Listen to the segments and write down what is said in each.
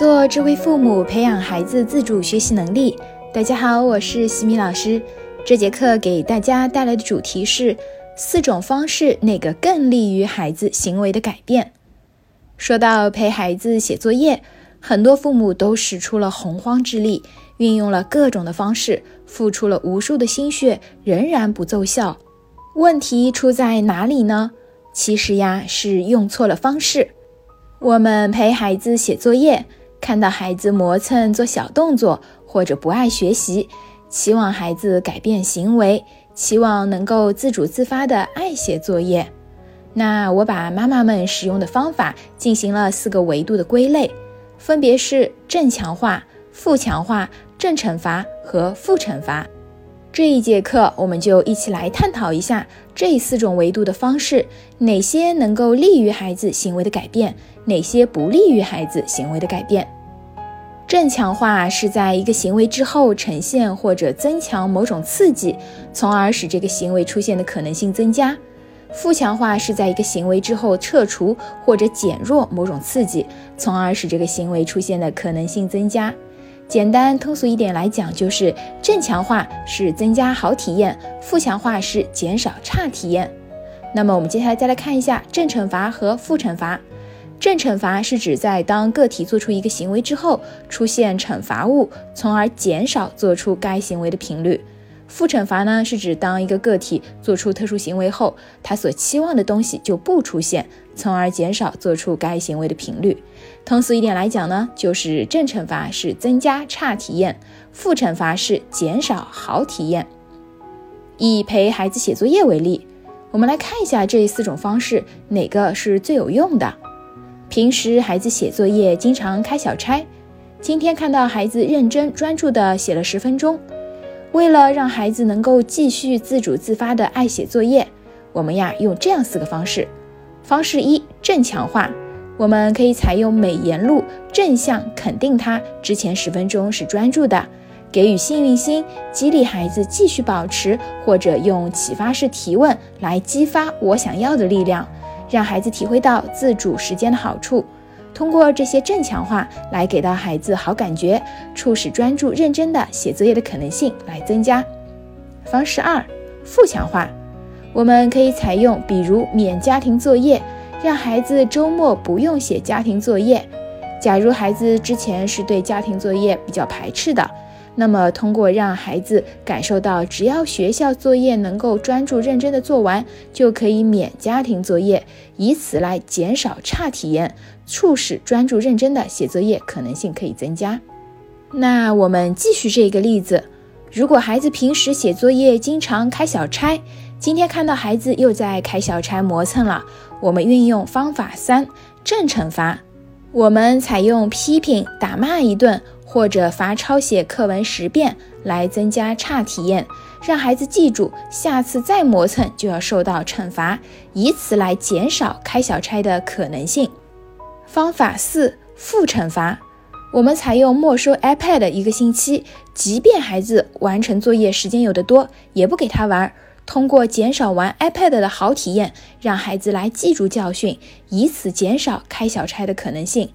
做智慧父母，培养孩子自主学习能力。大家好，我是西米老师。这节课给大家带来的主题是四种方式，哪个更利于孩子行为的改变？说到陪孩子写作业，很多父母都使出了洪荒之力，运用了各种的方式，付出了无数的心血，仍然不奏效。问题出在哪里呢？其实呀，是用错了方式。我们陪孩子写作业。看到孩子磨蹭做小动作，或者不爱学习，期望孩子改变行为，期望能够自主自发的爱写作业。那我把妈妈们使用的方法进行了四个维度的归类，分别是正强化、负强化、正惩罚和负惩罚。这一节课我们就一起来探讨一下这四种维度的方式，哪些能够利于孩子行为的改变。哪些不利于孩子行为的改变？正强化是在一个行为之后呈现或者增强某种刺激，从而使这个行为出现的可能性增加；负强化是在一个行为之后撤除或者减弱某种刺激，从而使这个行为出现的可能性增加。简单通俗一点来讲，就是正强化是增加好体验，负强化是减少差体验。那么我们接下来再来看一下正惩罚和负惩罚。正惩罚是指在当个体做出一个行为之后，出现惩罚物，从而减少做出该行为的频率。负惩罚呢，是指当一个个体做出特殊行为后，他所期望的东西就不出现，从而减少做出该行为的频率。通俗一点来讲呢，就是正惩罚是增加差体验，负惩罚是减少好体验。以陪孩子写作业为例，我们来看一下这四种方式哪个是最有用的。平时孩子写作业经常开小差，今天看到孩子认真专注地写了十分钟。为了让孩子能够继续自主自发的爱写作业，我们呀用这样四个方式。方式一：正强化。我们可以采用美言录，正向肯定他之前十分钟是专注的，给予幸运星，激励孩子继续保持，或者用启发式提问来激发我想要的力量。让孩子体会到自主时间的好处，通过这些正强化来给到孩子好感觉，促使专注认真的写作业的可能性来增加。方式二，负强化，我们可以采用比如免家庭作业，让孩子周末不用写家庭作业。假如孩子之前是对家庭作业比较排斥的。那么，通过让孩子感受到，只要学校作业能够专注认真的做完，就可以免家庭作业，以此来减少差体验，促使专注认真的写作业可能性可以增加。那我们继续这个例子，如果孩子平时写作业经常开小差，今天看到孩子又在开小差磨蹭了，我们运用方法三正惩罚，我们采用批评打骂一顿。或者罚抄写课文十遍来增加差体验，让孩子记住下次再磨蹭就要受到惩罚，以此来减少开小差的可能性。方法四负惩罚，我们采用没收 iPad 一个星期，即便孩子完成作业时间有的多，也不给他玩。通过减少玩 iPad 的好体验，让孩子来记住教训，以此减少开小差的可能性。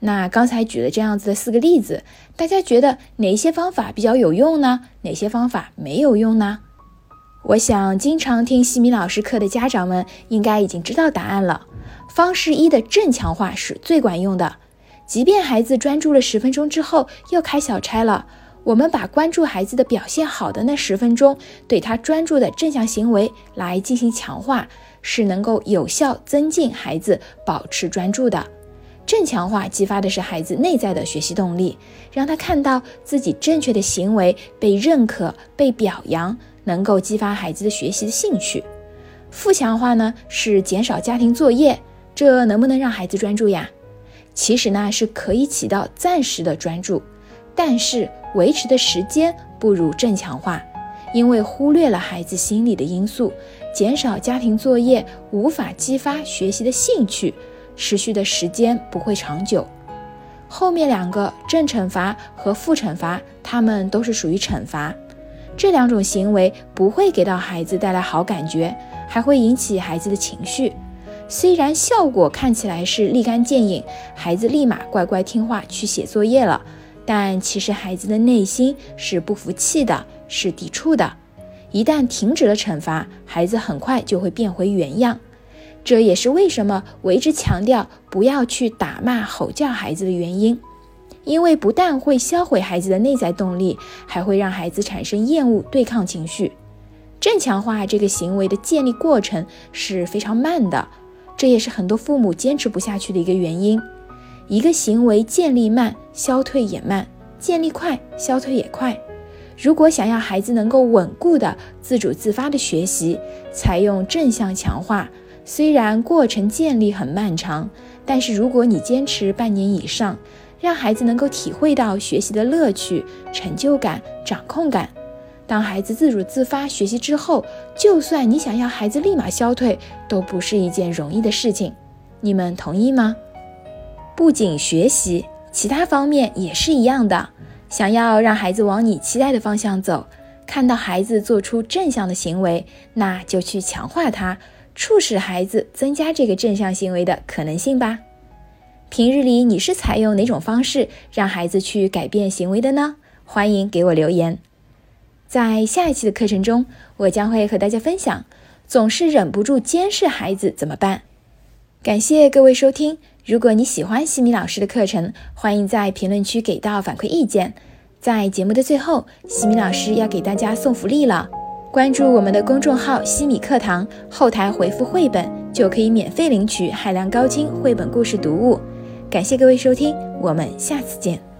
那刚才举了这样子的四个例子，大家觉得哪些方法比较有用呢？哪些方法没有用呢？我想经常听西米老师课的家长们应该已经知道答案了。方式一的正强化是最管用的，即便孩子专注了十分钟之后又开小差了，我们把关注孩子的表现好的那十分钟，对他专注的正向行为来进行强化，是能够有效增进孩子保持专注的。正强化激发的是孩子内在的学习动力，让他看到自己正确的行为被认可、被表扬，能够激发孩子的学习的兴趣。负强化呢是减少家庭作业，这能不能让孩子专注呀？其实呢是可以起到暂时的专注，但是维持的时间不如正强化，因为忽略了孩子心理的因素，减少家庭作业无法激发学习的兴趣。持续的时间不会长久。后面两个正惩罚和负惩罚，它们都是属于惩罚。这两种行为不会给到孩子带来好感觉，还会引起孩子的情绪。虽然效果看起来是立竿见影，孩子立马乖乖听话去写作业了，但其实孩子的内心是不服气的，是抵触的。一旦停止了惩罚，孩子很快就会变回原样。这也是为什么我一直强调不要去打骂、吼叫孩子的原因。因为不但会销毁孩子的内在动力，还会让孩子产生厌恶、对抗情绪。正强化这个行为的建立过程是非常慢的，这也是很多父母坚持不下去的一个原因。一个行为建立慢，消退也慢；建立快，消退也快。如果想要孩子能够稳固的自主自发的学习，采用正向强化，虽然过程建立很漫长，但是如果你坚持半年以上，让孩子能够体会到学习的乐趣、成就感、掌控感。当孩子自主自发学习之后，就算你想要孩子立马消退，都不是一件容易的事情。你们同意吗？不仅学习，其他方面也是一样的。想要让孩子往你期待的方向走，看到孩子做出正向的行为，那就去强化他，促使孩子增加这个正向行为的可能性吧。平日里你是采用哪种方式让孩子去改变行为的呢？欢迎给我留言。在下一期的课程中，我将会和大家分享，总是忍不住监视孩子怎么办。感谢各位收听。如果你喜欢西米老师的课程，欢迎在评论区给到反馈意见。在节目的最后，西米老师要给大家送福利了，关注我们的公众号“西米课堂”，后台回复“绘本”就可以免费领取海量高清绘本故事读物。感谢各位收听，我们下次见。